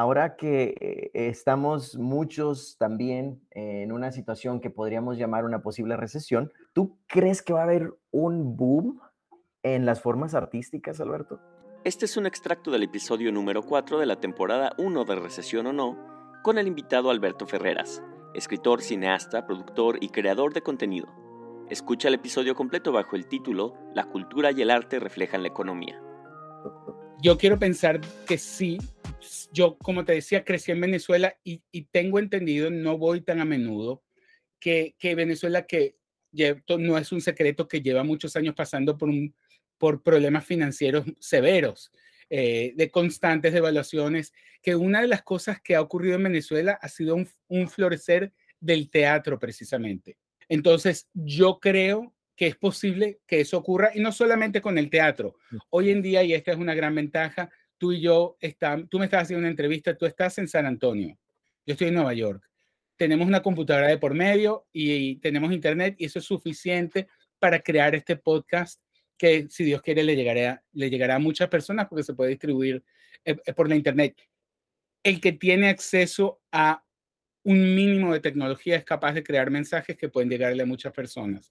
Ahora que eh, estamos muchos también en una situación que podríamos llamar una posible recesión, ¿tú crees que va a haber un boom en las formas artísticas, Alberto? Este es un extracto del episodio número 4 de la temporada 1 de Recesión o No, con el invitado Alberto Ferreras, escritor, cineasta, productor y creador de contenido. Escucha el episodio completo bajo el título La cultura y el arte reflejan la economía. Yo quiero pensar que sí. Yo, como te decía, crecí en Venezuela y, tengo entendido, no voy tan a menudo, que, que Venezuela, que no es un secreto que lleva muchos años pasando por, un, por problemas financieros severos, eh, de constantes devaluaciones, que una de las cosas que ha ocurrido en Venezuela ha sido un, florecer del teatro precisamente. Entonces, yo creo que es posible que eso ocurra y no solamente con el teatro. Hoy en día, y esta es una gran ventaja, tú y yo, está, tú me estás haciendo una entrevista, tú estás en San Antonio, yo estoy en Nueva York tenemos una computadora de por medio y, tenemos internet y eso es suficiente para crear este podcast que si Dios quiere le llegará, le llegará a muchas personas porque se puede distribuir eh, eh, por la internet. El que tiene acceso a un mínimo de tecnología es capaz de crear mensajes que pueden llegarle a muchas personas.